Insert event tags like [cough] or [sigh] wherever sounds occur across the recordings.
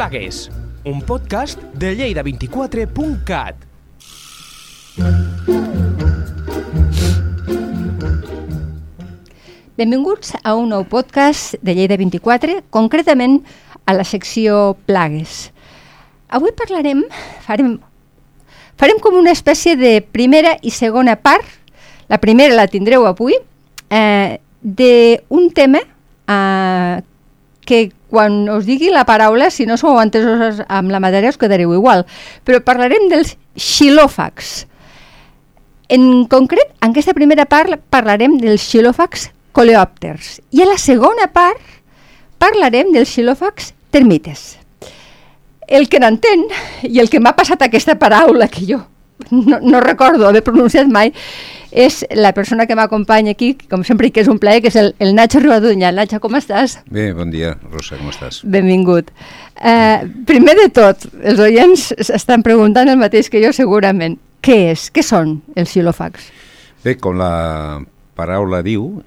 Plagues, un podcast de lleida24.cat. Benvinguts a un nou podcast de Lleida 24, concretament a la secció Plagues. Avui parlarem, farem, farem com una espècie de primera i segona part, la primera la tindreu avui, eh, d'un tema eh, que quan us digui la paraula, si no sou entesos amb la matèria, us quedareu igual. Però parlarem dels xilòfags. En concret, en aquesta primera part parlarem dels xilòfags coleòpters. I a la segona part parlarem dels xilòfags termites. El que n'entén, i el que m'ha passat aquesta paraula que jo no, no recordo haver pronunciat mai, és la persona que m'acompanya aquí, com sempre que és un plaer, que és el, el Nacho Ribadunya. Nacho, com estàs? Bé, bon dia, Rosa, com estàs? Benvingut. Uh, primer de tot, els oients estan preguntant el mateix que jo segurament. Què és? Què són els xilòfags? Bé, com la paraula diu,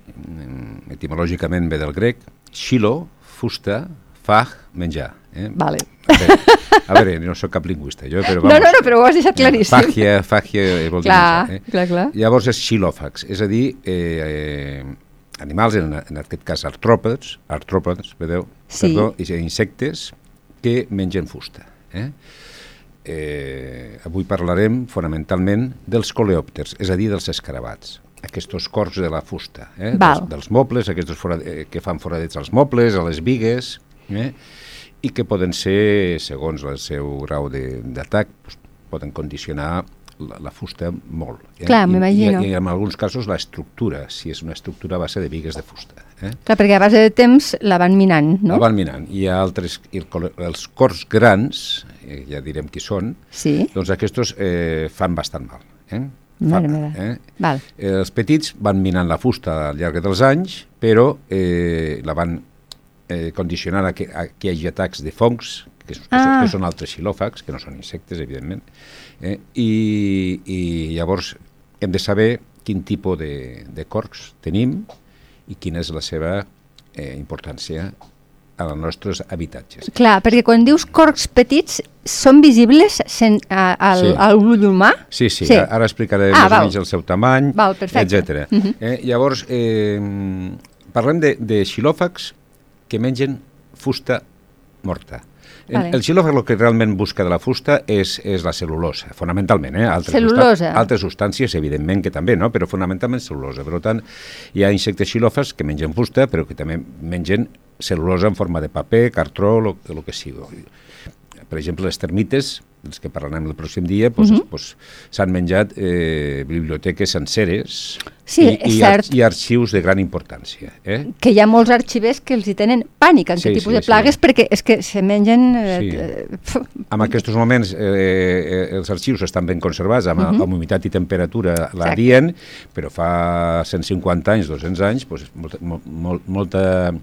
etimològicament ve del grec, xilo, fusta, fag, menjar. Eh? Vale. A veure, a veure, no sóc cap lingüista, jo, però vamos. No, no, no, però ho has deixat claríssim. Fàgia, fàgia vol dir clar, menjar. Eh? Clar, clar. Llavors és xilòfags, és a dir, eh, eh, animals, en, en aquest cas artròpodes, artròpodes, vedeu? Sí. Perdó, i insectes que mengen fusta. Eh? Eh, avui parlarem fonamentalment dels coleòpters, és a dir, dels escarabats aquests corcs de la fusta, eh? Val. dels, dels mobles, aquests forad, eh, que fan foradets als mobles, a les vigues, eh? i que poden ser, segons el seu grau d'atac, doncs, poden condicionar la, la fusta molt. Eh? Clar, I, m'imagino. I, I en alguns casos l'estructura, si és una estructura a base de vigues de fusta. Eh? Clar, perquè a base de temps la van minant, no? La van minant. Hi ha altres, i el, els corcs grans, eh, ja direm qui són, Sí, doncs aquests eh, fan bastant mal. Eh? Mare meva. eh? val. Eh, els petits van minant la fusta al llarg dels anys, però eh, la van eh, condicionant a que, a que hi hagi atacs de fongs, que, que, Ah. que són altres xilòfags, que no són insectes, evidentment, eh, i, i llavors hem de saber quin tipus de, de corcs tenim i quina és la seva eh, importància als nostres habitatges. Clar, perquè quan dius corcs petits, són visibles sen, a, al, Sí. a l'ull humà? Sí, sí, Sí. ara explicaré Ah, més val. o menys el seu tamany, etc. Mhm. eh, llavors, eh, parlem de, de xilòfags que mengen fusta morta. El, Vale. el xilòfag el que realment busca de la fusta és, és la cel·lulosa, fonamentalment. Eh? Altres Cel·lulosa. altres substàncies, evidentment, que també, no? però fonamentalment cel·lulosa. Per tant, hi ha insectes xilòfags que mengen fusta, però que també mengen cel·lulosa en forma de paper, cartró, el que sigui. Per exemple, les termites, dels que parlarem el pròxim dia, doncs, Mhm. doncs, s'han menjat eh, biblioteques senceres Sí, i, i, cert. i arxius de gran importància. Eh? Que hi ha molts arxivers que els hi tenen pànic en Sí, aquest tipus sí, de sí. plagues perquè és que se mengen... Eh, Sí. eh, pf, En aquests moments eh, eh, els arxius estan ben conservats, amb, uh Mhm. -huh. amb humitat i temperatura la dient, però fa 150 anys, 200 anys, doncs, molta, mol, mol, molta,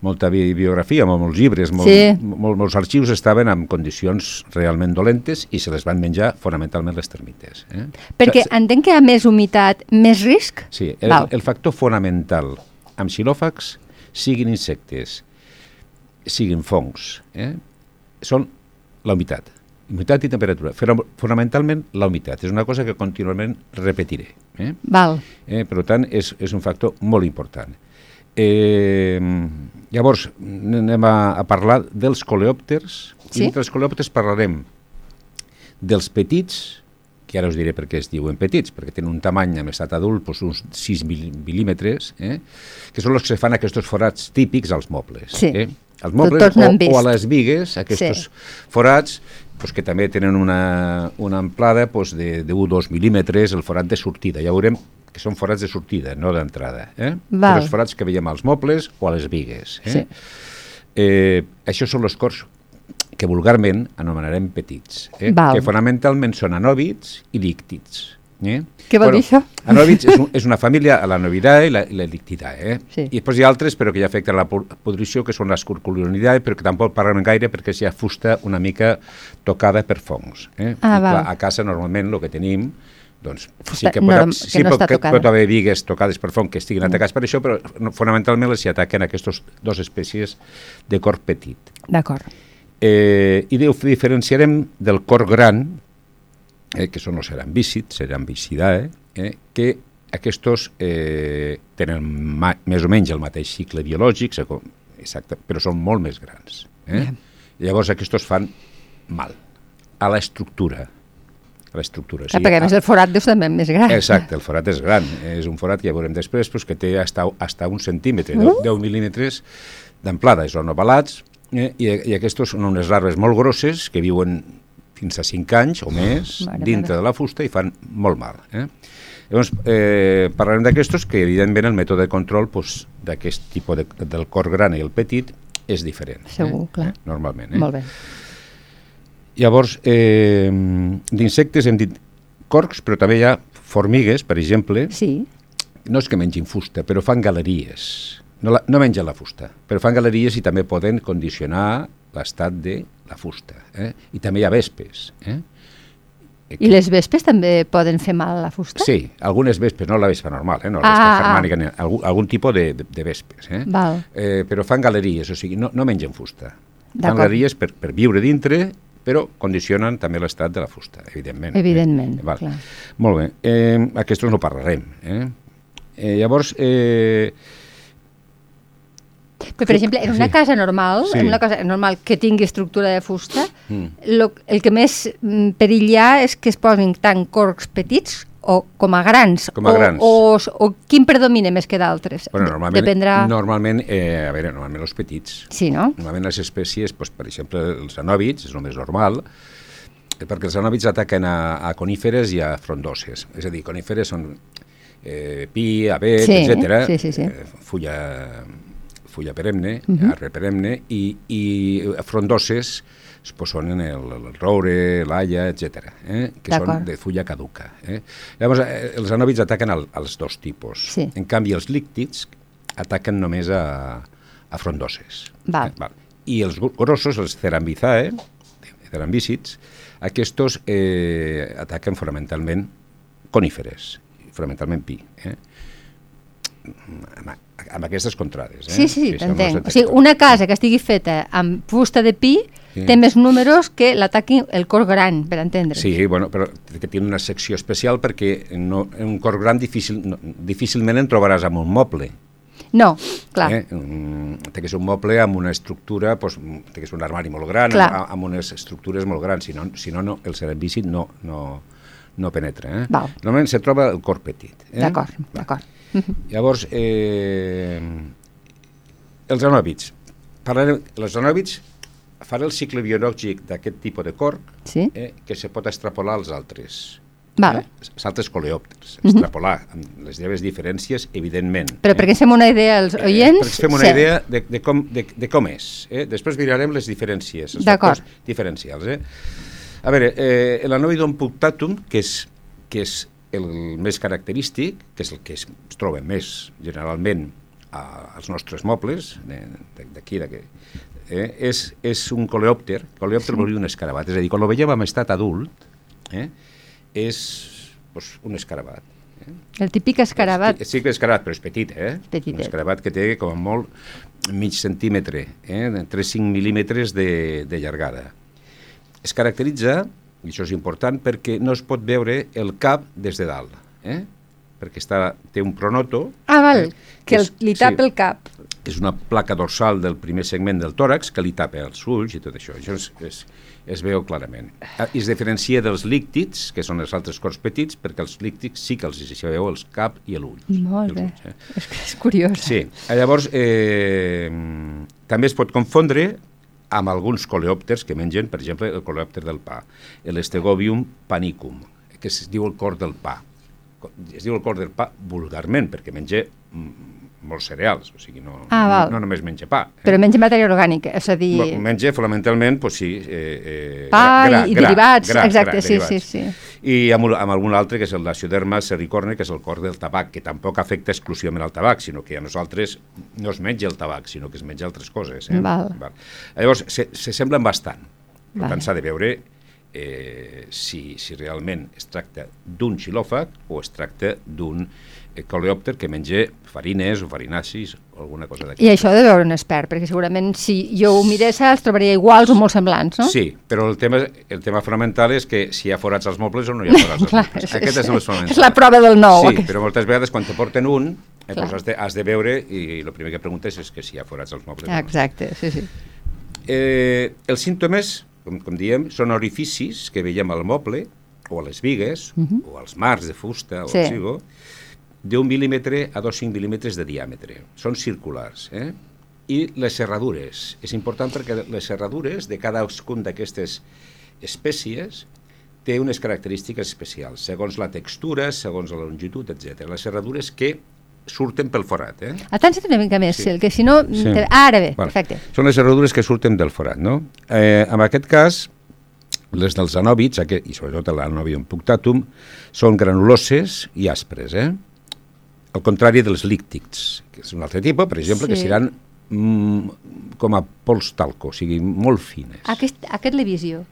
molta bi- biografia, mol- molts llibres, molt, Sí. mol, molts arxius estaven en condicions realment dolentes i se les van menjar fonamentalment les termites. Eh? perquè entenc que hi ha més humitat, més risc? Sí, el, Val. el factor fonamental amb xilòfags, siguin insectes, siguin fongs, eh? són la humitat. Humitat i temperatura, fonamentalment la humitat. És una cosa que contínuament repetiré. Eh? Val. Eh? Per tant, és, és un factor molt important. Eh, llavors, anem a, a parlar dels coleòpters. Sí. I entre els coleòpters parlarem dels petits, que ara us diré per què es diuen petits, perquè tenen un tamany en estat adult, doncs uns 6 mil- mil·límetres, eh? que són els que fan aquests forats típics als mobles. Sí. Eh? Als mobles o, o a les vigues, aquests Sí. forats doncs, que també tenen una, una amplada doncs, de, de 1-2 mil·límetres, el forat de sortida. Ja veurem que són forats de sortida, no d'entrada. Eh? Val. Els forats que veiem als mobles o a les vigues. Eh? Sí. Eh, això són els cors que vulgarment anomenarem petits, eh? Val. que fonamentalment són anòbits i líctids. Eh? Què vol dir això? [laughs] Anòbits és, un, [laughs] és una família, la novidae i la, i la lictidae. Eh? Sí. I després hi ha altres, però que ja afecten la pudrició, que són les curculonidae, però que tampoc parlem gaire perquè és ja fusta una mica tocada per fongs. Eh? Ah, I, clar, a casa normalment el que tenim doncs, sí que, pot, que sí no pot, està que pot haver vigues tocades per fong que estiguin atacats per això, però no, fonamentalment les hi ataquen aquestes dues espècies de corp petit. D'acord. Eh, I ho diferenciarem del cor gran, eh, que són els cerambícids, cerambicidae, eh, que aquests eh, tenen ma, més o menys el mateix cicle biològic, exacte, però són molt més grans. Eh? Yeah. Llavors aquests fan mal a l'estructura. A l'estructura. Sí, perquè a més el forat deu ser també més gran. Exacte, el forat és gran. És un forat que ja veurem després pues, que té hasta, hasta un centímetre, uh. 10, 10 mil·límetres d'amplada. Són ovalats eh? I, i aquests són unes larves molt grosses que viuen fins a 5 anys o més mare dintre mare. de la fusta i fan molt mal. Eh? Llavors, eh, parlarem d'aquestos que, evidentment, el mètode de control pues, d'aquest tipus de, del cor gran i el petit és diferent. Segur, eh? clar. Eh? Normalment. Eh? Molt bé. Llavors, eh, d'insectes hem dit corcs, però també hi ha formigues, per exemple. Sí. No és que mengin fusta, però fan galeries. No, la, no mengen la fusta, però fan galeries i també poden condicionar l'estat de la fusta. Eh? I també hi ha vespes. Eh? I les vespes també poden fer mal a la fusta? Sí, algunes vespes, no la vespa normal, eh? no la vespa ah, germànica, ah. algun, algun tipus de, de, de vespes. Eh? Val. Eh, però fan galeries, o sigui, no, no mengen fusta. Fan galeries per, per viure dintre, però condicionen també l'estat de la fusta, evidentment. Evidentment, eh? Val. clar. Molt bé, eh, aquests no parlarem. Eh? Eh, llavors, eh, però, per exemple, en una sí. casa normal, sí. en una casa normal que tingui estructura de fusta, mm. lo, el que més mm, perill hi ha és que es posin tant corcs petits o com a grans, com a grans. O, o, o quin predomina més que d'altres? Bueno, normalment, Dependrà... normalment eh, a veure, normalment els petits. Sí, no? Normalment les espècies, doncs, per exemple, els anòbits, és el més normal, eh, perquè els anòbits ataquen a, a coníferes i a frondoses. És a dir, coníferes són eh, pi, abet, sí, etc. Sí, sí, sí. Eh, fulla fulla perenne, uh -huh. arbre perenne, i, i frondoses pues, són el, el roure, l'alla, etc, eh? que són de fulla caduca. Eh? Llavors, eh, els anòbits ataquen al, als dos tipus. Sí. En canvi, els líctids ataquen només a, a frondoses. Val. Eh? Val. I els grossos, els cerambizae, cerambícids, aquests eh, ataquen fonamentalment coníferes, fonamentalment pi. Eh? Amb aquestes contrades. Eh? Sí, sí, t'entenc. O sigui, una casa que estigui feta amb fusta de pi sí. té més números que l'ataqui el cor gran, per entendre. Sí, bueno, però que té una secció especial perquè no, un cor gran difícil, no, difícilment en trobaràs amb un moble. No, clar. Eh? Té que ser un moble amb una estructura, doncs, té que ser un armari molt gran, amb, amb unes estructures molt grans, si no, si no, no el cerebícid no, no, no penetra. Eh? Val. Normalment se troba el cor petit. Eh? D'acord, d'acord. [laughs] Llavors, eh, els anòbits. Parlarem, els anòbits fan el cicle biològic d'aquest tipus de corc sí? eh, que se pot extrapolar als altres. Vale. Eh? Els altres coleòpters. Extrapolar, amb les lleves diferències, evidentment. Però eh? perquè fem una idea als oients... Eh, perquè fem una sí. idea de, de, com, de, de com és. Eh? Després mirarem les diferències, els factors diferencials. Eh? A veure, eh, l'anoidon punctatum, que és, que és el més característic, que és el que es, troba més generalment a, als nostres mobles, d'aquí, d'aquí, eh, és, és un coleòpter, coleòpter sí. vol dir un escarabat, és a dir, quan el veiem en estat adult, eh, és pues, un escarabat. Eh? El típic escarabat. Sí, que escarabat, però és petit, eh? Petit. Un escarabat que té com a molt mig centímetre, eh? 3-5 mil·límetres de, de llargada. Es caracteritza i això és important perquè no es pot veure el cap des de dalt, eh? perquè està, té un pronoto... Ah, val, eh? que el, li tapa sí, el cap. És una placa dorsal del primer segment del tòrax que li tapa els ulls i tot això. Això es, es, es veu clarament. Ah, I es diferencia dels líctids, que són els altres cors petits, perquè els líctids sí que els hi veu els cap i l'ull. Molt bé, ulls, eh? és, és curiós. Sí, llavors eh, també es pot confondre amb alguns coleòpters que mengen, per exemple, el coleòpter del pa, l'estegobium panicum, que es diu el cor del pa. Es diu el cor del pa vulgarment, perquè menja mm, molts cereals, o sigui, no, ah, no, no només menja pa. Eh? Però menja matèria orgànica, és a dir... Menja fonamentalment, doncs sí... Eh, eh, pa gra, i, i gra, derivats, gra, exacte, gra, sí, derivats. sí, sí. I amb, amb algun altre, que és el dacioderma sericorne, que és el cor del tabac, que tampoc afecta exclusivament al tabac, sinó que a nosaltres no es menja el tabac, sinó que es menja altres coses. Eh? Val. Val. Llavors, se, se semblen bastant. Per tant, s'ha de veure eh, si, si realment es tracta d'un xilòfag o es tracta d'un eh, coleòpter que menja farines o farinacis o alguna cosa d'aquesta. I això de veure un expert, perquè segurament si jo ho mirés els trobaria iguals o molt semblants, no? Sí, però el tema, el tema fonamental és que si hi ha forats als mobles o no hi ha forats als [laughs] Clar, mobles. Aquest és, és- el fonamental. és la prova del nou, Sí, aquest. però moltes vegades quan te porten un, eh, doncs has, de, has de veure i el primer que preguntes és que si hi ha forats als mobles. o no. Exacte, sí, sí. Eh, els símptomes, com, com diem, són orificis que veiem al moble o a les vigues o als marcs de fusta o Mhm. Sí. al cigo d'un mil·límetre a 2,5 mil·límetres de diàmetre. Són circulars. Eh? I les serradures. És important perquè les serradures de cadascun d'aquestes espècies té unes característiques especials, segons la textura, segons la longitud, etc. Les serradures que surten pel forat. Eh? Atenció una mica més, Sí. sí. que si no... Sí. te- Ah, ara bé, Vale. perfecte. Són les serradures que surten del forat, no? Eh, en aquest cas, les dels anòbits, aquest, i sobretot l'anòbium punctatum, són granuloses i aspres, eh? Al contrari dels líctics, que és un altre tipus, per exemple, que Sí. seran mm, com a pols talco, o sigui, molt fines. Aquest, aquest l'he vist jo.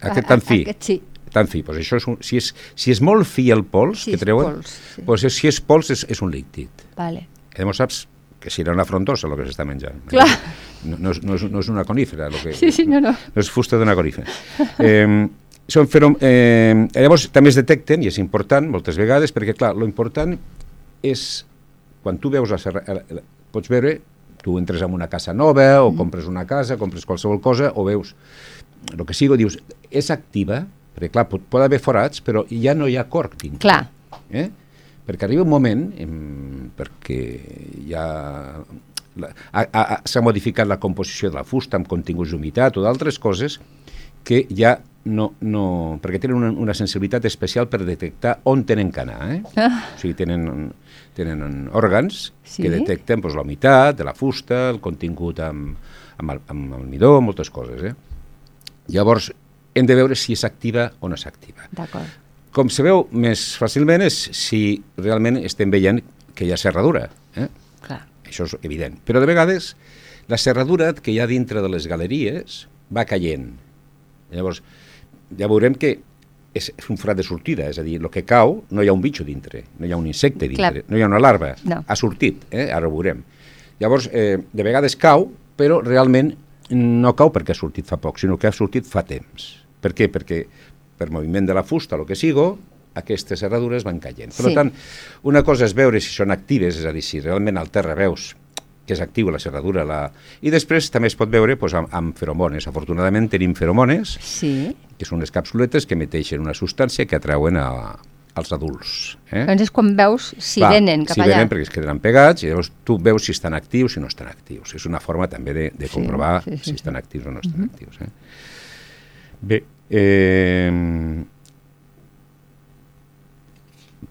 Aquest A- tan fi. Aquest sí. Tan fi, doncs això és un, si, és, si és molt fi el pols Sí, que treuen, pols, sí. doncs si és pols és, és un líctit. Vale. Llavors saps que serà una frondosa el que s'està menjant. Clar. No, no, és, no, és, no és una conífera. Lo que, Sí, sí, no, no. No és fusta d'una conífera. [laughs] Eh, són ferom, eh, llavors també es detecten, i és important moltes vegades, perquè clar, lo important és quan tu veus la serra, pots veure, tu entres en una casa nova o compres una casa, compres qualsevol cosa o veus el que sigui, dius, és activa, perquè clar, pot, pot haver forats, però ja no hi ha corc dintre. Clar. Eh? Perquè arriba un moment, em, perquè ja s'ha modificat la composició de la fusta amb continguts d'humitat o d'altres coses que ja no, no... perquè tenen una, una sensibilitat especial per detectar on tenen que anar. Eh? Ah. O sigui, tenen, tenen òrgans Sí. que detecten doncs, la humitat de la fusta, el contingut amb, amb, el- amb almidó, moltes coses. Eh? Llavors, hem de veure si és activa o no és activa. D'acord. Com se veu més fàcilment és si realment estem veient que hi ha serradura. Eh? Clar. Això és evident. Però de vegades la serradura que hi ha dintre de les galeries va caient. Llavors, ja veurem que és, és un forat de sortida, és a dir, el que cau no hi ha un bitxo dintre, no hi ha un insecte dintre, Clar. no hi ha una larva, No. ha sortit, eh? ara ho veurem. Llavors, eh, de vegades cau, però realment no cau perquè ha sortit fa poc, sinó que ha sortit fa temps. Per què? Perquè per moviment de la fusta, el que sigo, aquestes serradures van caient. Per Sí. tant, una cosa és veure si són actives, és a dir, si realment al terra veus que és actiu la serradura. La... I després també es pot veure doncs, amb, amb feromones. Afortunadament tenim feromones, Sí. que són unes capsuletes que emeteixen una substància que atrauen a, als adults. Eh? Doncs és quan veus si Clar, venen cap si allà. venen perquè es quedaran pegats i llavors tu veus si estan actius si no estan actius. És una forma també de, de comprovar sí, sí, si sí. estan actius o no estan actius. Eh? Bé, eh,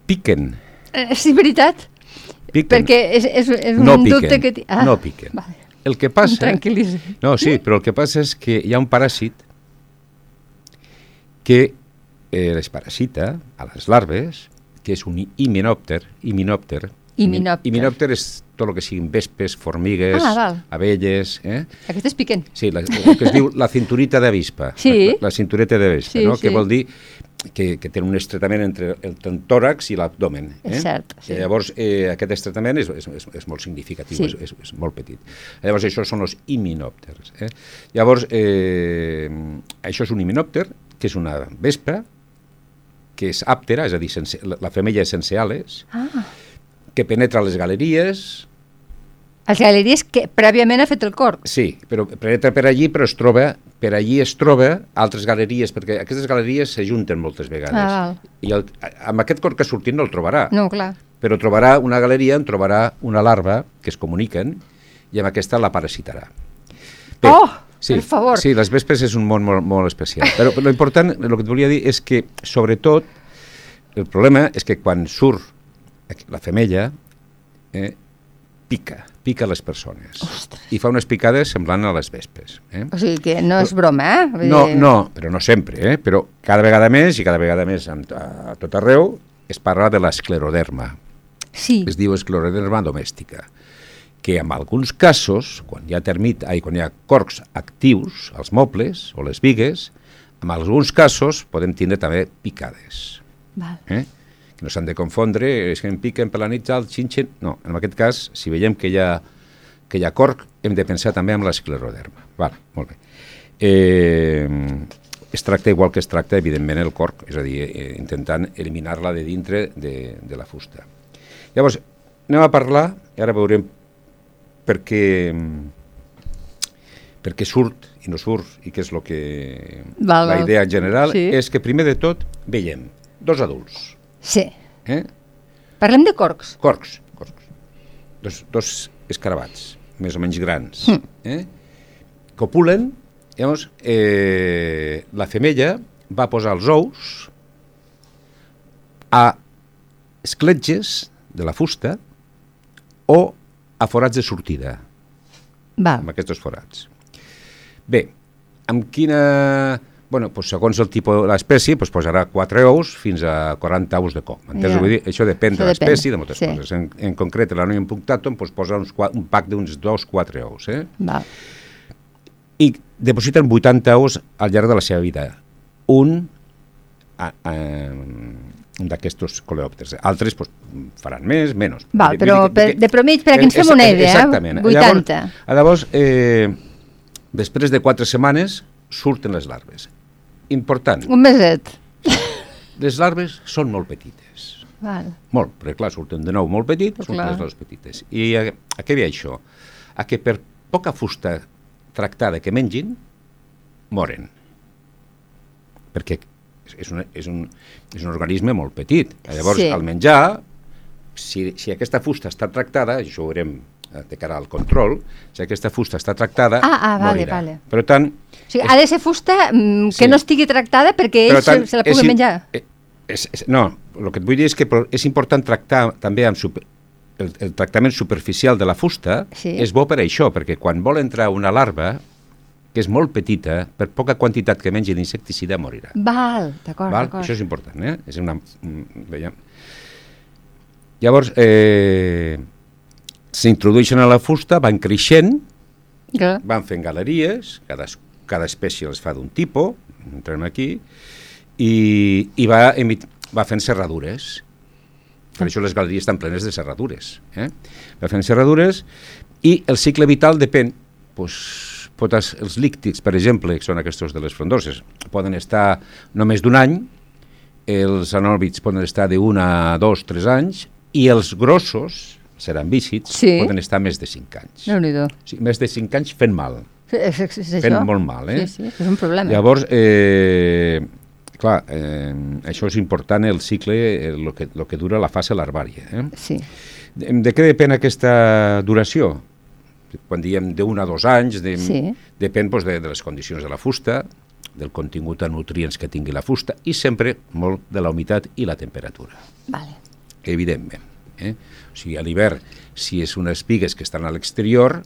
piquen. Eh, sí, veritat. piquen. Perquè és, és, és no un piquen, dubte que... Ah, no piquen. Vale. El que passa... Tranquil·litza. No, sí, però el que passa és que hi ha un paràsit que eh, les parasita a les larves, que és un himenòpter, himenòpter, Himenòpter. himenòpter és tot el que siguin vespes, formigues, Ah, val. abelles, eh? Aquestes piquen. Sí, la, el que es diu la cinturita d'avispa. [laughs] Sí. La, la cintureta d'avispa, Sí, no? sí. Que vol dir que, que té un estretament entre el, tòrax i l'abdomen. Eh? És cert, sí. I llavors, eh, aquest estretament és, és, és, és molt significatiu, Sí. és, és, és molt petit. Llavors, això són els himenòpters. Eh? Llavors, eh, això és un himenòpter, que és una vespa, que és àptera, és a dir, sense, la, la femella és sense ales, Ah. Que penetra les galeries, Els galeries que prèviament ha fet el corc. Sí, però penetra per allí, però es troba, per allí es troba altres galeries, perquè aquestes galeries s'ajunten moltes vegades. Ah. I el, amb aquest cor que ha sortit no el trobarà, No, clar. però trobarà una galeria on trobarà una larva que es comuniquen i amb aquesta la parasitarà. Oh, per favor. Sí, les vespes és un món molt, molt especial. Però lo important, el que et volia dir és que, sobretot, el problema és que quan surt la femella, eh, pica, pica les persones. Ostres. I fa unes picades semblant a les vespes. Eh? O sigui que no és broma, eh? Vull No, dir- no, però no sempre, eh? però cada vegada més i cada vegada més a, a tot arreu es parla de l'escleroderma. Sí, Es diu escleroderma domèstica, que en alguns casos, quan hi ha termit, ai, quan hi ha corcs actius als mobles o les vigues, En alguns casos podem tindre també picades. Val. Eh? Que no s'han de confondre, és que em piquen per la nit al xinxin... No, en aquest cas, si veiem que hi ha, que hi ha corc, hem de pensar també en l'escleroderma. Vale, molt bé. Eh, es tracta igual que es tracta, evidentment, el corc, és a dir, eh, intentant eliminar-la de dintre de, de la fusta. Llavors, anem a parlar, i ara veurem per què, per què surt i no surt, i què és el que... Val, la idea en general Sí. és que primer de tot veiem dos adults, Sí. eh? Parlem de corcs. corcs, corcs. Dos, dos escarabats, més o menys grans, Hm. eh? copulen, llavors eh, la femella va posar els ous a escletges de la fusta o a forats de sortida, Val. amb aquests forats. Bé, amb quina... Bueno, doncs segons el tipus de l'espècie, doncs posarà 4 ous fins a 40 ous de coc. M'entens? Ja. Vull dir, això depèn Això de l'espècie de moltes sí. coses. En, en concret, l'Anoium punctatum doncs, posa uns, un pack d'uns 2-4 ous. Eh? Val. I depositen 80 ous al llarg de la seva vida. Un, a, a, un d'aquests coleòpters. Altres doncs, faran més, menys. Val, però que- per, que- de promig, perquè ens Eh, fem una idea, Exactament. eh? 80. Llavors, llavors eh, després de 4 setmanes, surten les larves. Important, Un meset. les larves són molt petites. Val. Molt, perquè clar, surten de nou molt Però surten clar. les larves petites. I a, a què ve això? A que per poca fusta tractada que mengin, moren. Perquè és un, és un, és un organisme molt petit. Llavors, Sí. al menjar, si, si aquesta fusta està tractada, això ho veurem eh, de cara al control, si aquesta fusta està tractada, Ah, ah, vale, morirà. vale. Per tant, O sigui, ha de ser fusta mm, que Sí. no estigui tractada perquè Per ells tant, se, la im- menjar. eh, És, és, no, el que et vull dir és que és important tractar també amb super, el, el tractament superficial de la fusta Sí. és bo per això, perquè quan vol entrar una larva, que és molt petita, per poca quantitat que mengi d'insecticida morirà. Val, d'acord, d'acord. Això és important, eh? És una, mm, veiem. Llavors, eh, s'introdueixen a la fusta, van creixent, Clar. van fent galeries, cada, es- cada espècie les fa d'un tipus, entrem aquí, i, i va, emit, va fent serradures. Per això les galeries estan plenes de serradures. Eh? Va fent serradures i el cicle vital depèn, doncs, pot es, els líctics, per exemple, que són aquests de les frondoses, poden estar només d'un any, els anòrbits poden estar d'un a dos, tres anys, i els grossos, seran vícids, Sí. poden estar més de cinc anys. Déu-n'hi-do. Sí, més de 5 anys fent mal. És, és, és Fent això. molt mal, eh? Sí, sí, és un problema. Llavors, eh, clar, eh, això és important, el cicle, el lo que, lo que dura la fase larvària. Eh? Sí. De, de què depèn aquesta duració? Quan diem d'un a dos anys, de, Sí. depèn doncs, de, de les condicions de la fusta, del contingut de nutrients que tingui la fusta i sempre molt de la humitat i la temperatura Vale. evidentment. Eh? O sigui, a l'hivern, si és unes pigues que estan a l'exterior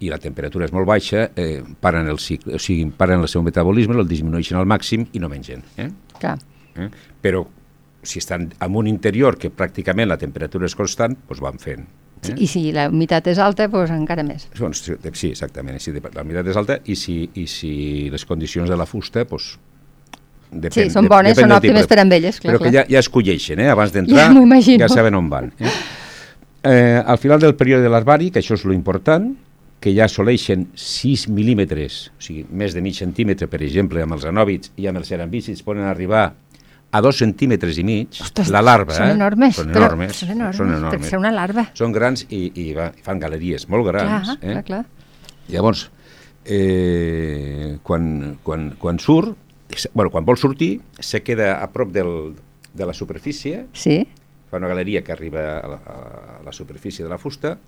i la temperatura és molt baixa, eh, paren el cicle, o sigui, paren el seu metabolisme, el disminueixen al màxim i no mengen. Eh? Clar. Eh? Però si estan en un interior que pràcticament la temperatura és constant, doncs van fent. Sí, I si la humitat és alta, doncs encara més. Doncs, sí, exactament. Si la humitat és alta i si, i si les condicions de la fusta, doncs, depèn, Sí, són bones, depèn són òptimes per amb elles, clar, Però que clar. ja, ja es colleixen, eh? abans d'entrar Ja ja saben on van. Eh? Eh, al final del període de larvari, que això és lo important, que ja assoleixen 6 mil·límetres, o sigui, més de mig centímetre, per exemple, amb els anòbits i amb els cerambícids, poden arribar a 2 centímetres i mig, Ostres, la larva. Són eh? enormes. Són però enormes. Són enormes, Són per enormes. ser una larva. Són grans i, i va, fan galeries molt grans. Clar, eh? clar, clar. Llavors, eh, quan, quan, quan surt, bueno, quan vol sortir, se queda a prop del, de la superfície, Sí, fa una galeria que arriba a la, a la superfície de la fusta,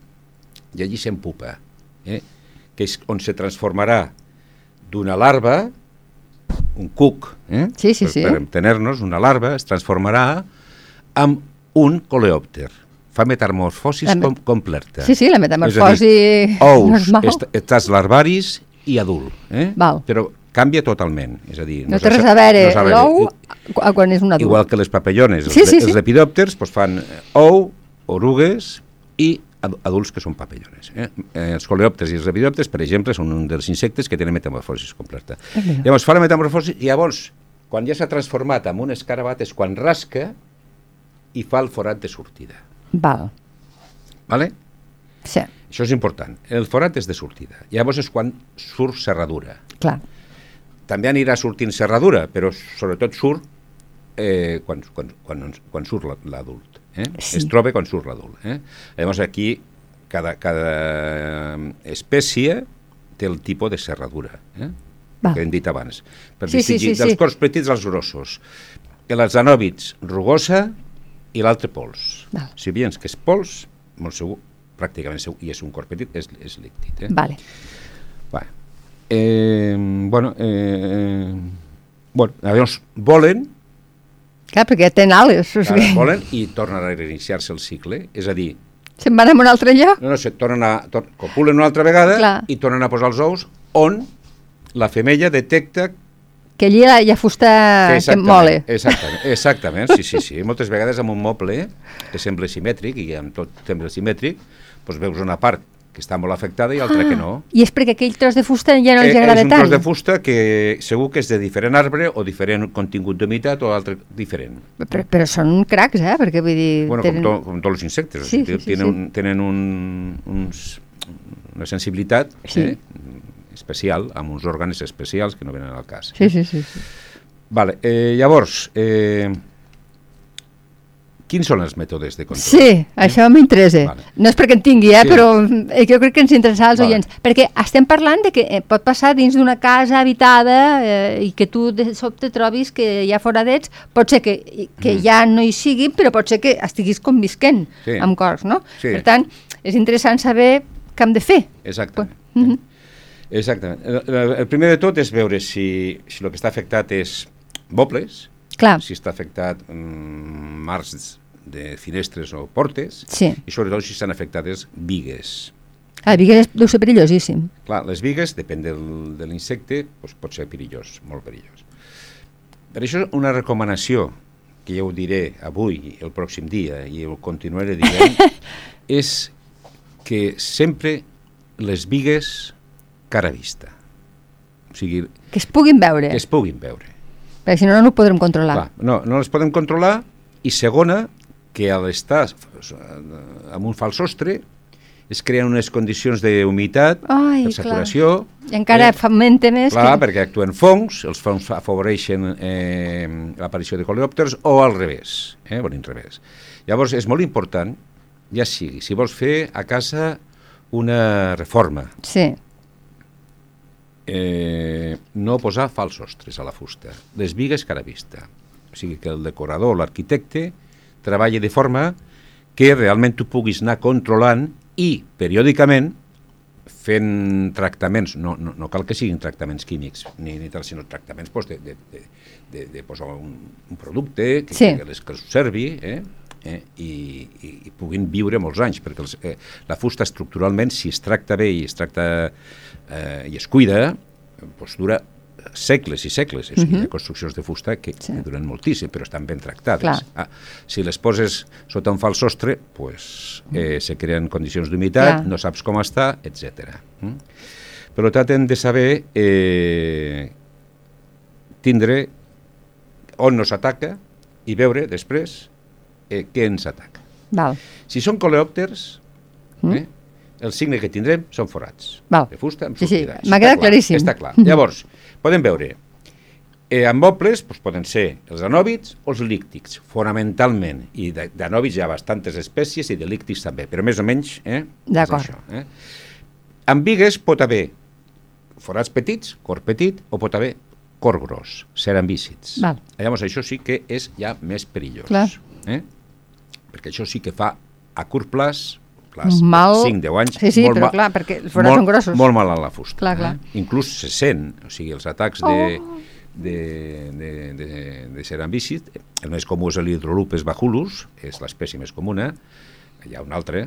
i allí s'empupa, eh? que és on se transformarà d'una larva, un cuc, eh? Sí, sí, per, sí. per entener-nos, una larva es transformarà en un coleòpter. Fa metamorfosis La me- com, completa. Sí, sí, la metamorfosi És dir, ous, normal. est estàs larvaris i adult. Eh? Val. Però canvia totalment. És a dir, No té res a veure no l'ou a quan és un adult. Igual que les papallones, els, Sí, sí, els sí. lepidòpters doncs fan ou, orugues i adults que són papallones. Eh? Eh, els coleòpters i els lepidòpters, per exemple, són un dels insectes que tenen metamorfosis completa. mira. Llavors fa la metamorfosi i llavors, quan ja s'ha transformat en un escarabat, és quan rasca i fa el forat de sortida. Val. Vale? Sí, Això és important. El forat és de sortida. Llavors és quan surt serradura. clar. També anirà sortint serradura, però sobretot surt eh, quan, quan, quan, quan surt la- l'adult. Eh? Sí. Es troba quan surt l'adult. Eh? Llavors aquí cada, cada espècie té el tipus de serradura. Eh? Val. que hem dit abans, per Sí, sí, distingir sí, dels sí. corts petits als grossos. Els anòbits, rugosa i l'altre pols. Val. Si veiem que és pols, molt segur, pràcticament segur, i és un cor petit, és, és líquid. Eh? Vale. Va. Eh, bueno, eh, bueno, llavors volen, Clar, perquè tenen ales. O sigui, volen i tornen a reiniciar-se el cicle, és a dir, se'n van a un altre lloc? no, no, se tornen a, tor copulen una altra vegada Clar. i tornen a posar els ous on la femella detecta Que allí hi ha, fusta que Exactament, mole. Exactament, exactament, sí, sí, sí. [laughs] Moltes vegades amb un moble que sembla simètric i amb tot sembla simètric, doncs veus una part que està molt afectada i altra que no. I és perquè aquell tros de fusta ja no els Eh, agrada és un tant. tros de fusta que segur que és de diferent arbre o diferent contingut d'humitat o altre diferent. Però, però són cracs, eh? Perquè vull dir... Bueno, tenen... com, to, com tots els insectes, Sí, o sigui, sí, sí, tenen, sí. Un, tenen un, uns, una sensibilitat Sí. eh, especial, amb uns òrgans especials que no venen al cas. Sí, sí, sí. sí. Vale, eh, llavors, eh, quins són els mètodes de control? Sí, això m'interessa. Vale. No és perquè en tingui, eh, Sí. però eh, jo crec que ens interessarà als Vale. oients. Perquè estem parlant de que eh, pot passar dins d'una casa habitada eh, i que tu de sobte trobis que hi ha foradets, pot ser que, que Mm. ja no hi siguin, però pot ser que estiguis convisquent Sí. amb cors, no? Sí. Per tant, és interessant saber què hem de fer. Exactament. Mhm. Exactament. El, el, el primer de tot és veure si, si el que està afectat és mobles, Clar, si està afectat mm, marcs de finestres o portes, sí. i sobretot si estan afectades vigues. A Vigues deu ser perillosíssim. Clar, les vigues, depèn del, de l'insecte, doncs pot ser perillós, molt perillós. Per això una recomanació, que ja ho diré avui el pròxim dia, i ho continuaré dient, [laughs] és que sempre les vigues cara vista. O sigui, Que es puguin veure, que es puguin veure. Perquè si no, no ho podrem controlar. Clar, no, no les podem controlar i segona, que a l'estar amb un fals sostre es creen unes condicions d'humitat, de clar. saturació... I encara eh, fomenta més Clar, que... perquè actuen fongs, els fongs afavoreixen eh, l'aparició de coleòpters o al revés, eh, o a l'inrevés. Llavors és molt important, ja sigui, si vols fer a casa una reforma, Sí, eh, no posar fals sostres a la fusta, les vigues cara vista. O sigui, que el decorador l'arquitecte treballi de forma que realment tu puguis anar controlant i, periòdicament, fent tractaments, no, no, no cal que siguin tractaments químics, ni, ni tal, sinó tractaments pues, de, de, de, de, de posar un, un producte que, Sí. que, les, que els servi, eh? Eh? I, i, i puguin viure molts anys, perquè els, eh, la fusta estructuralment, si es tracta bé i es tracta eh, i es cuida, doncs dura segles i segles. O sigui, Hi ha construccions de fusta que, Sí. duren moltíssim, però estan ben tractades. Clar. Ah, si les poses sota un fals sostre, pues, eh, se creen condicions d'humitat, no saps com està, etc. Mm? Per tant, hem de saber eh, tindre on no s'ataca i veure després eh, què ens ataca. val. Si són coleòpters, Mm. eh, el signe que tindrem són forats Val. de fusta amb Sí, sí, sortida. m'ha quedat clar, claríssim. Està clar. Llavors, podem veure eh, amb mobles doncs, poden ser els anòbits o els líctics, fonamentalment. I d'anòbits hi ha bastantes espècies i de líctics també, però més o menys eh, és això. Eh? Amb vigues pot haver forats petits, cor petit, o pot haver cor gros, cerambícids. Val. Llavors això sí que és ja més perillós. Clar. Eh? Perquè això sí que fa a curt plaç, Un mal- 5-10 anys, Sí, sí, molt però ma- clar, perquè els forats molt, són grossos. Molt mal a la fusta. Clar, clar. Eh? Inclús se sent, o sigui, els atacs de, Oh. de, de, de, de cerambícid, el més comú és l'hidrolupes bajulus, és l'espècie més comuna, hi ha un altre,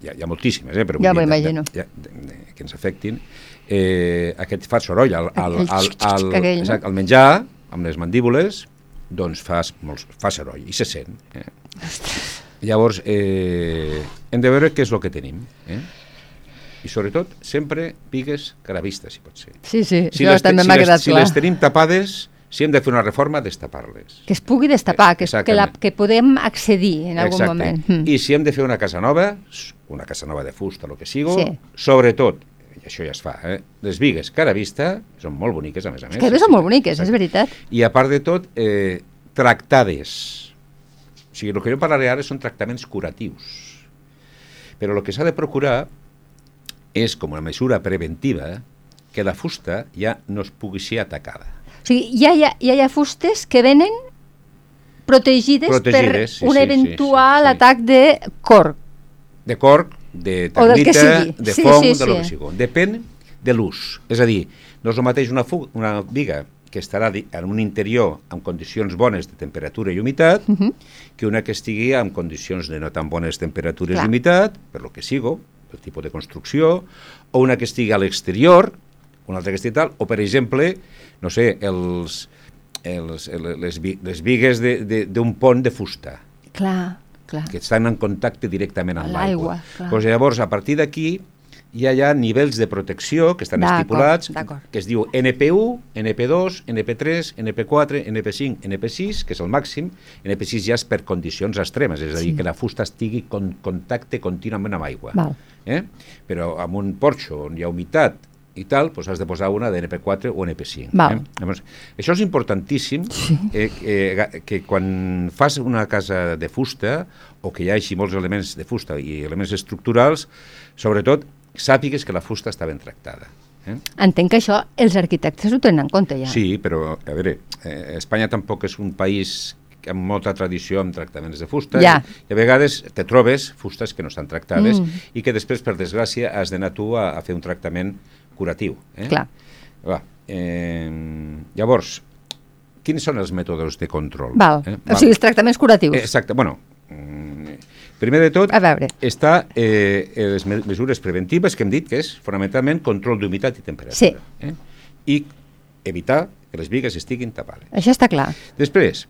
hi ha, hi ha moltíssimes, eh, però Ja m'ho dir, de- imagino. de, de, de, que ens afectin. Eh, aquest fa soroll al, al, al, al, aquell, no? al menjar, amb les mandíbules, doncs fa, molts, fa soroll i se sent. Eh? Llavors, eh, hem de veure què és el que tenim. Eh? I sobretot, sempre pigues cara vista, si pot ser. Sí, sí, Si això les, també si m'ha les, quedat si clar. les tenim tapades, si hem de fer una reforma, destapar-les. Que es pugui destapar, que, que, la, que podem accedir en algun moment. Mm. I si hem de fer una casa nova, una casa nova de fusta, el que sigo, Sí. sobretot, i això ja es fa, eh? les vigues cara vista són molt boniques, a més a més. És que a més són molt boniques, és Exacte. veritat. I a part de tot, eh, tractades. O sigui, el que jo parlaré ara són tractaments curatius. Però el que s'ha de procurar és, com una mesura preventiva, que la fusta ja no es pugui ser atacada. O sigui, ja hi ha, ja hi ha fustes que venen protegides, Protegides, sí, per un sí, sí, eventual sí, sí. atac de corc. de corc, de termita, de Sí, fong, sí, de lo sí. que sigui. Depèn de l'ús. És a dir, no és el mateix una, una viga que estarà en un interior amb condicions bones de temperatura i humitat Uh -huh. que una que estigui en condicions de no tan bones temperatures Clar. i humitat, per lo que sigo, el tipus de construcció, o una que estigui a l'exterior, una altra que estigui tal, o per exemple, no sé, els, els, el- les, les vigues de- de- d'un pont de fusta Clar, clar. que estan en contacte directament amb l'aigua. Pues llavors, a partir d'aquí, hi ha nivells de protecció que estan estipulats, que es diu NP1, NP2, NP3, NP4, NP5, NP6, que és el màxim. NP6 ja és per condicions extremes, és a dir, Sí. que la fusta estigui en contacte contínuament amb aigua. Val. Eh? Però amb un porxo on hi ha humitat i tal, doncs has de posar una de NP4 o NP5. Val. Eh? Llavors, això és importantíssim, eh, eh, ga- que quan fas una casa de fusta, o que hi hagi molts elements de fusta i elements estructurals, sobretot sàpigues que la fusta està ben tractada. Eh? Entenc que això els arquitectes ho tenen en compte ja. Sí, però, a veure, eh, Espanya tampoc és un país amb molta tradició amb tractaments de fusta Ja. i a vegades te trobes fustes que no estan tractades Mm. i que després, per desgràcia, has d'anar tu a, a fer un tractament curatiu. Eh? Clar. Va, eh, llavors, quins són els mètodes de control? Val. Eh? O sigui, els tractaments curatius. Exacte, bueno, primer de tot A veure. està eh, les me- mesures preventives que hem dit que és fonamentalment control d'humitat i temperatura. Sí. Eh? I evitar que les vigues estiguin tapades. Això està clar. Després,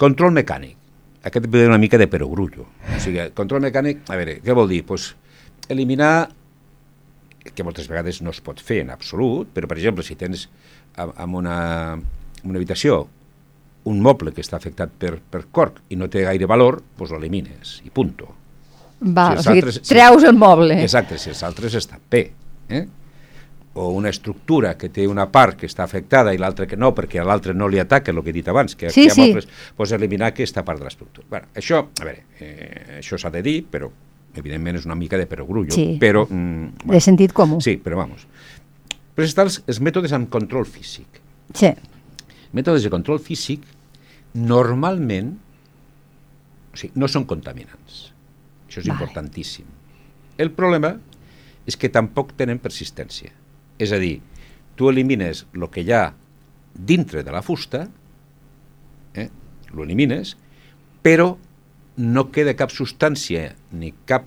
control mecànic. Aquest ve una mica de perogrullo. O sigui, control mecànic, a veure, què vol dir? Pues, eliminar, que moltes vegades no es pot fer en absolut, però, per exemple, si tens en una, en una habitació un moble que està afectat per, per corc i no té gaire valor, doncs l'elimines i punto. Va, Si o sigui, altres- si- treus el moble. Exacte, si els altres estan bé. Eh? O una estructura que té una part que està afectada i l'altra que no, perquè a l'altre no li ataca, el que he dit abans, que, Sí, hi ha sí. mobles, doncs eliminar aquesta part de l'estructura. Bueno, això, a veure, eh, això s'ha de dir, però evidentment és una mica de perogrullo. Sí. Però, mm, De sentit comú. sí, però vamos. Però estan els, els mètodes amb control físic. Sí. Mètodes de control físic normalment o sigui, no són contaminants. Això és Vale. importantíssim. El problema és que tampoc tenen persistència. És a dir, tu elimines el que hi ha dintre de la fusta, eh? lo elimines, però no queda cap substància ni cap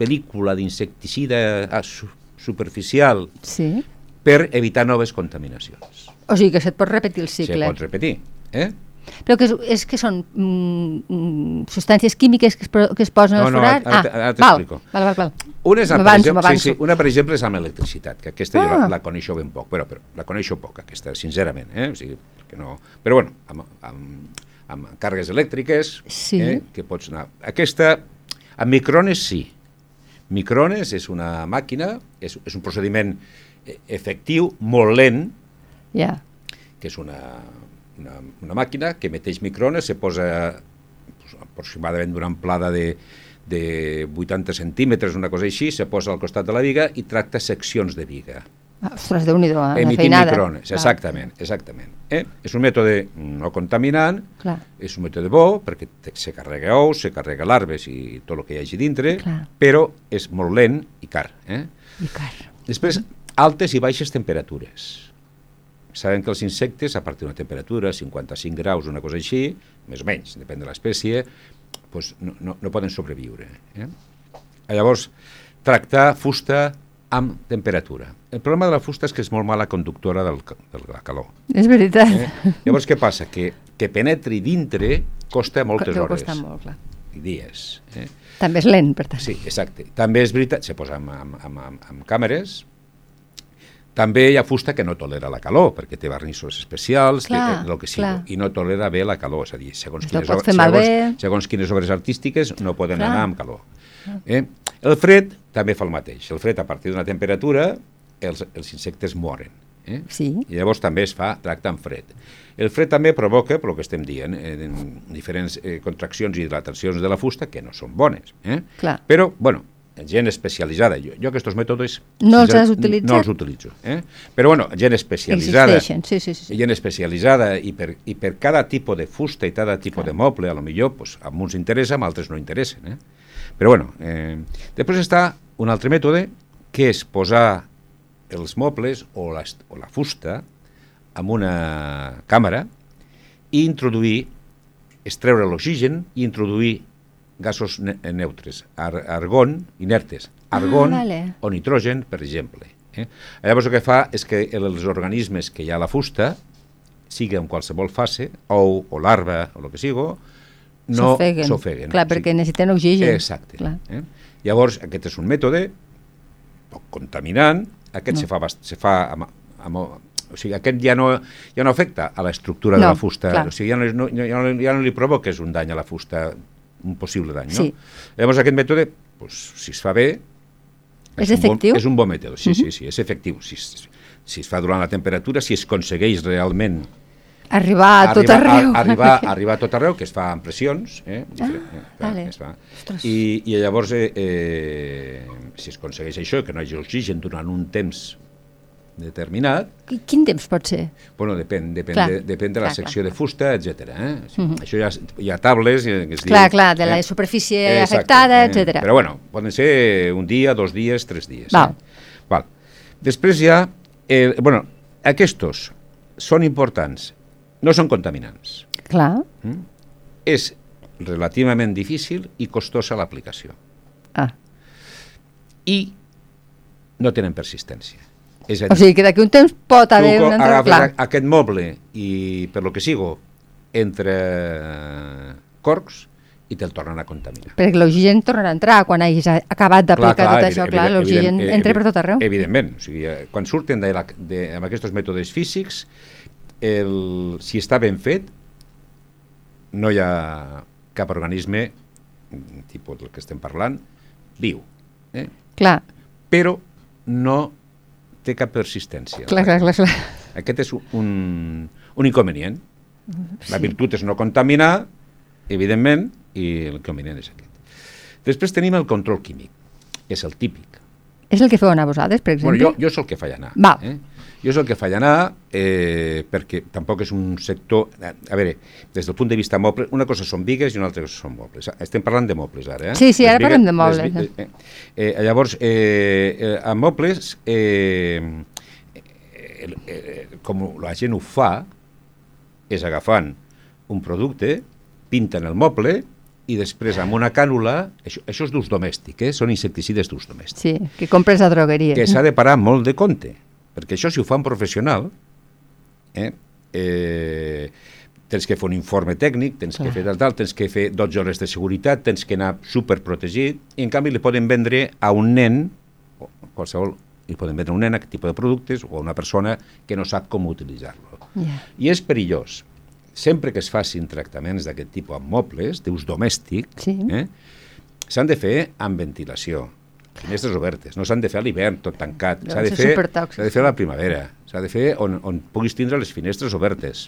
pel·lícula d'insecticida ah, su superficial Sí. per evitar noves contaminacions. O sigui que se't pot repetir el Se cicle. pot repetir. Eh? Però que és, és que són mm, mm, substàncies químiques que es, que es posen No, al no, forat? ara- ara ah, val, val, t'explico. val, val, val. Una, és, per exemple, sí, sí, una, per exemple, és amb electricitat, que aquesta jo Ah. la, la coneixo ben poc, però, però la coneixo poc, aquesta, sincerament, eh? o sigui, perquè no... Però bueno, amb, amb, amb càrregues elèctriques, Sí. eh? que pots anar... Aquesta, amb micrones sí. Micrones és una màquina, és, és un procediment eh, efectiu, molt lent, Ja. que és una, una, una màquina que emeteix micrones, se posa pues, aproximadament d'una amplada de, de 80 centímetres, una cosa així, se posa al costat de la viga i tracta seccions de viga. Ah, Ostres, Déu-n'hi-do, eh? la Emitint feinada. micrones, Clar, exactament, exactament. Eh? És un mètode no contaminant, Clar. és un mètode bo perquè te- se carrega ous, se carrega larves i tot el que hi hagi dintre, Clar. però és molt lent i car. Eh? I car. Després, altes i baixes temperatures. Sabem que els insectes, a partir d'una temperatura, 55 graus, una cosa així, més o menys, depèn de l'espècie, doncs no, no, no poden sobreviure. Eh? Llavors, tractar fusta amb temperatura. El problema de la fusta és que és molt mala conductora del, de la calor. És veritat. Eh? Llavors, què passa? Que, que penetri dintre costa moltes Deu hores. costar molt, clar. dies. Eh? També és lent, per tant. Sí, exacte. També és veritat, se posa amb, amb, amb, amb càmeres, també hi ha fusta que no tolera la calor, perquè té barnissos especials, Clar, té, el que sigui, clar. i no tolera bé la calor, és a dir, segons, quines, pot ob- fer segons, segons quines obres artístiques no poden Clar. anar amb calor. Eh? El fred també fa el mateix. El fred, a partir d'una temperatura, els, els insectes moren. Eh? Sí. I llavors també es fa tracte amb fred. El fred també provoca, per el que estem dient, eh, en diferents eh, contraccions i dilatacions de la fusta que no són bones. Eh? Clar. Però, bueno, gent especialitzada. Jo, jo aquests mètodes... No els has utilitzat? No els utilitzo. Eh? Però, bueno, gent especialitzada. Existeixen, sí, sí, sí. sí. Gent especialitzada i per, i per cada tipus de fusta i cada tipus de moble, a lo millor, pues, a uns interessa, a altres no interessen. Eh? Però, bueno, eh, després està un altre mètode, que és posar els mobles o la, o la fusta amb una càmera i introduir, extreure l'oxigen i introduir gasos ne neutres, ar argon, inertes, argon Ah, vale. o nitrogen, per exemple. Eh? Llavors el que fa és que els organismes que hi ha a la fusta, sigui en qualsevol fase, ou o larva o el que sigui, no S'ofeguen. Clar, perquè necessiten oxigen. Exacte. Clar. Eh? Llavors, aquest és un mètode poc contaminant, aquest No. se fa, se fa amb, amb, o sigui, aquest ja no, ja no afecta a l'estructura de No, la fusta, clar. o sigui, ja no, no, ja, no, ja no li provoques un dany a la fusta, un possible dany, no? Sí. Llavors aquest mètode, pues, si es fa bé... És un bon- efectiu? és un bon mètode, sí, sí, sí, és efectiu. Si, si es fa durant la temperatura, si es aconsegueix realment Arribar a tot arribar, arreu. A, arribar, arribar a tot arreu, que es fa amb pressions, eh? diferent, eh? Ah, vale. es fa. Ostres. I, I llavors, eh, eh, si es aconsegueix això, que no hi hagi oxigen durant un temps determinat, Qui- Quin temps pot ser? bueno, depèn, depèn, Clar, de, depèn de la clar, secció clar, de fusta, etc. Eh? Sí, Això ja, hi ha tables... eh, Que es Clar, diu, clar, de la eh? superfície Exacte, afectada, eh? etcètera. Però bueno, poden ser un dia, dos dies, tres dies. Val. Eh? Val. Després hi ha... Eh, bueno, aquests són importants, no són contaminants. Clar. És relativament difícil i costosa l'aplicació. Ah. I no tenen persistència. És O sigui que d'aquí un temps pot haver un altre... agafes Clar. a- aquest moble i, per lo que sigo, entre corcs i te'l tornen a contaminar. Perquè l'oxigen tornarà a entrar quan hagis acabat d'aplicar tot això. Clar, l'oxigen entra per tot arreu. Evidentment, o sigui, eh, quan surten de la, de, amb aquests mètodes físics, el, si està ben fet, no hi ha cap organisme, mm, tipus del que estem parlant, viu. Eh? Clar, Però no té cap persistència. clar, clar, clar. clar. Aquest és un, un inconvenient. La Sí. virtut és no contaminar, evidentment, i l'inconvenient és aquest. Després tenim el control químic, que és el típic. És el que feu anar vosaltres, per exemple? Bueno, jo, jo és el que faig anar. Val. Eh? Jo és el que faig anar eh, perquè tampoc és un sector... A, a veure, des del punt de vista moble, una cosa són vigues i una altra cosa són mobles. Estem parlant de mobles ara, eh? Sí, sí, ara Les parlem de les mobles, vi- Eh, eh, llavors, eh, eh, amb mobles, eh, eh, eh, com la gent ho fa, és agafant un producte, pinten el moble i després amb una cànula, això, això és d'ús domèstic, eh? són insecticides d'ús domèstic Sí, que compres a drogueria. que s'ha de parar molt de compte, perquè això si ho fa un professional, eh, eh, tens que fer un informe tècnic, tens Clar. que fer tal, tal, tens que fer 12 hores de seguretat, tens que anar superprotegit, i en canvi li poden vendre a un nen, o qualsevol, li poden vendre a un nen aquest tipus de productes, o a una persona que no sap com utilitzar-lo. Ja. I és perillós. Sempre que es facin tractaments d'aquest tipus amb mobles, d'ús domèstic, Sí. eh, s'han de fer amb ventilació, finestres obertes, no s'han de fer a l'hivern tot tancat, s'ha de, fer, de fer a la primavera, s'ha de fer on, on puguis tindre les finestres obertes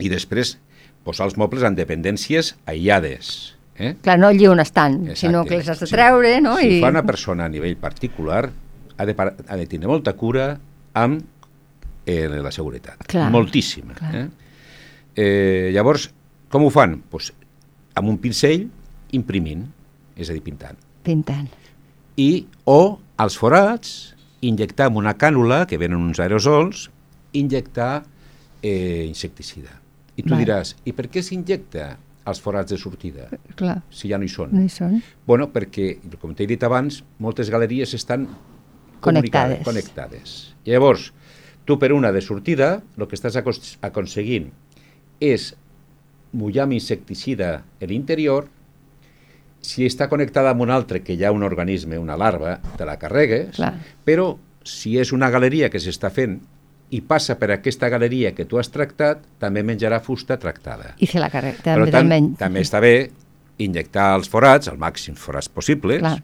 i després posar els mobles en dependències aïllades. Eh? Clar, no allí on estan, Exacte. sinó que les has de treure, no? Si I... fa una persona a nivell particular, ha de, ha de tindre molta cura amb eh, la seguretat. Clar, Moltíssima. clar. Eh? Eh, llavors, com ho fan? Pues, amb un pincell, imprimint, és a dir, pintant. Pintant. I, o, als forats, injectar amb una cànula, que venen uns aerosols, injectar eh, insecticida. I tu Vale. diràs, i per què s'injecta als forats de sortida, Clar, si ja no hi són? no hi són. Bueno, perquè, com t'he dit abans, moltes galeries estan Connectades. connectades. Llavors, tu per una de sortida, el que estàs aconseguint és mullar amb insecticida l'interior si està connectada amb un altre que hi ha un organisme, una larva, te la carregues, Clar. però si és una galeria que s'està fent i passa per aquesta galeria que tu has tractat, també menjarà fusta tractada. I se la carrega, també, tant, també. també està bé injectar els forats, el màxim forats possibles, Clar.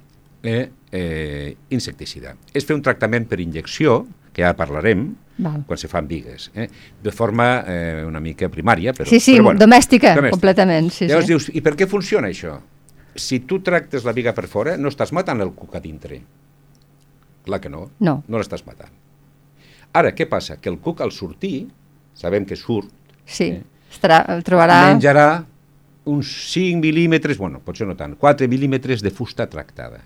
eh, eh, insecticida. És fer un tractament per injecció, que ja parlarem, Val. quan se fan vigues, eh, de forma eh, una mica primària. Però, Sí, sí, però bueno, domèstica, completament, sí, Llavors sí. dius, i per què funciona això? Si tu tractes la viga per fora, no estàs matant el cuc a dintre. Clar que no. No. No l'estàs matant. Ara, què passa? Que el cuc al sortir, sabem que surt, Sí, Eh? estarà, el trobarà... menjarà uns 5 mil·límetres, bueno, potser no tant, 4 mil·límetres de fusta tractada.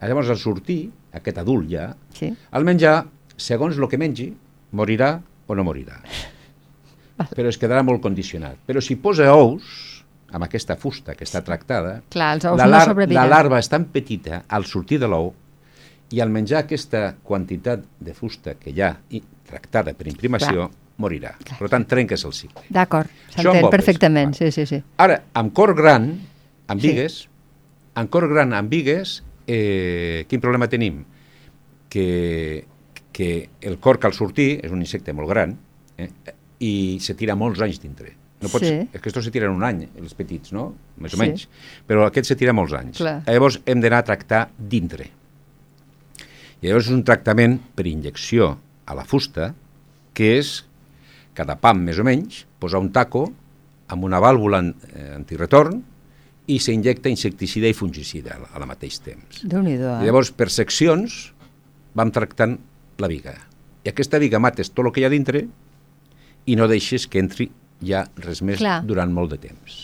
Llavors, al sortir, aquest adult ja, Sí. al menjar, segons el que mengi, morirà o no morirà. Però es quedarà molt condicionat. Però si posa ous, amb aquesta fusta que està tractada, Clar, els ous la, no lar sobreviuran. la larva és tan petita al sortir de l'ou i al menjar aquesta quantitat de fusta que hi ha i tractada per imprimació, morirà. Clar. Per tant, trenques el cicle. D'acord, s'entén perfectament, clar. sí, sí, sí. Ara, amb cor gran, amb Sí. vigues, amb cor gran, amb vigues, eh, quin problema tenim? Que, que el corc al sortir és un insecte molt gran eh, i se tira molts anys dintre. No pots, Sí. És que estos se tiren un any, els petits, no? Més o Sí. menys. Però aquest se tira molts anys. Clar. Llavors hem d'anar a tractar dintre. I llavors és un tractament per injecció a la fusta, que és cada pam més o menys, posar un taco amb una vàlvula eh, antiretorn i s'injecta insecticida i fungicida al, mateix temps. Déu-n'hi-do, I eh? llavors, per seccions, vam tractant la viga. I aquesta viga mates tot el que hi ha dintre i no deixes que entri ja res més Clar. durant molt de temps.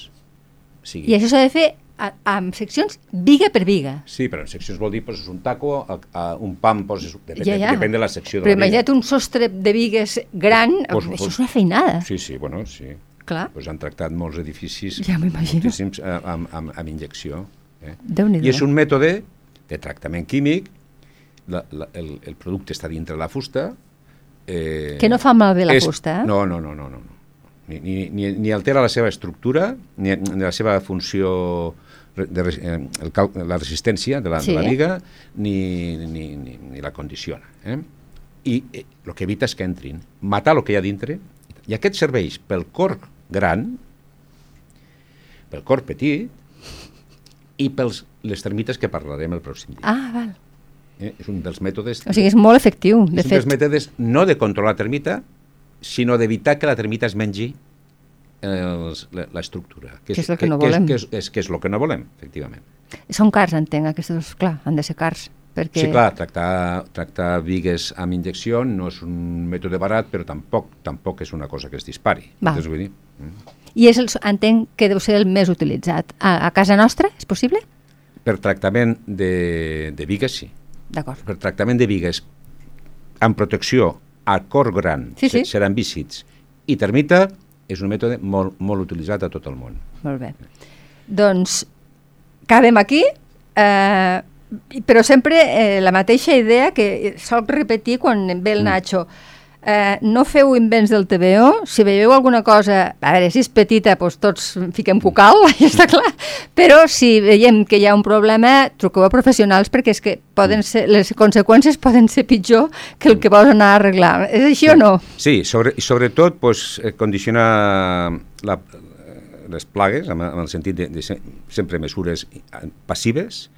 O sigui, I això s'ha de fer a, amb seccions viga per viga. Sí, però en seccions vol dir poses un taco, a, a un pam poses... Depèn, ja, ja. depèn de la secció de Però la viga. imagina't un sostre de vigues gran, Pues- això pues- és una feinada. Sí, sí, bueno, sí. Clar, Pues han tractat molts edificis, Ja moltíssims, eh, amb, amb, amb injecció. Eh? I és un mètode de tractament químic, la, la, el, el producte està dintre la fusta... Eh, Que no fa malbé la fusta, eh? No, no, no, no, no. Ni, ni, ni, ni altera la seva estructura, ni, ni la seva funció, de, res- eh, el, la resistència de la, Sí. de la viga, ni, ni, ni, ni la condiciona. Eh? I eh, el que evita és que entrin, matar el que hi ha dintre, i aquest serveix pel corc gran, pel corc petit, i pels les termites que parlarem el pròxim dia. Ah, val. Eh? És un dels mètodes... O sigui, és molt efectiu, de és un fet. dels mètodes no de controlar la termita, sinó d'evitar que la termita es mengi la- l'estructura. Que és el que no volem. Que és, que és, que és el que no volem, efectivament. Són cars, entenc, aquests, clar, han de ser cars. Perquè... Sí, clar, tractar, tractar vigues amb injecció no és un mètode barat, però tampoc tampoc és una cosa que es dispari. Entens vull dir? Mm. I és el, entenc que deu ser el més utilitzat. A, a casa nostra, és possible? Per tractament de, de vigues, sí. D'acord. Per tractament de vigues amb protecció a cor gran, Sí, sí. se- seran visits, i termita és un mètode molt, molt utilitzat a tot el món. Molt bé. Doncs acabem aquí, eh, però sempre eh, la mateixa idea que soc repetir quan ve el Nacho. Eh, no feu invents del TVO, si veieu alguna cosa, a veure, si és petita, doncs tots fiquem cucal, [laughs] ja està clar, però si veiem que hi ha un problema, truqueu a professionals perquè és que poden ser, les conseqüències poden ser pitjor que el que vols anar a arreglar. És així o no? Sí, sobre, sobretot pues, eh, condicionar la, les plagues, amb, amb el sentit de, de sempre mesures passives,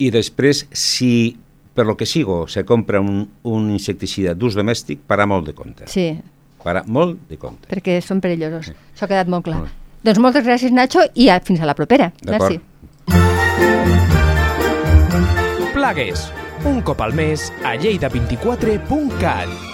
i després, si per lo que sigo se compra un, un insecticida d'ús domèstic, parar molt de compte. Sí, Parar molt de compte. perquè són perillosos. Això ha quedat molt clar. Molt Doncs moltes gràcies, Nacho, i a, fins a la propera. D'acord. Merci. Plagues, un cop al mes a lleida24.cat.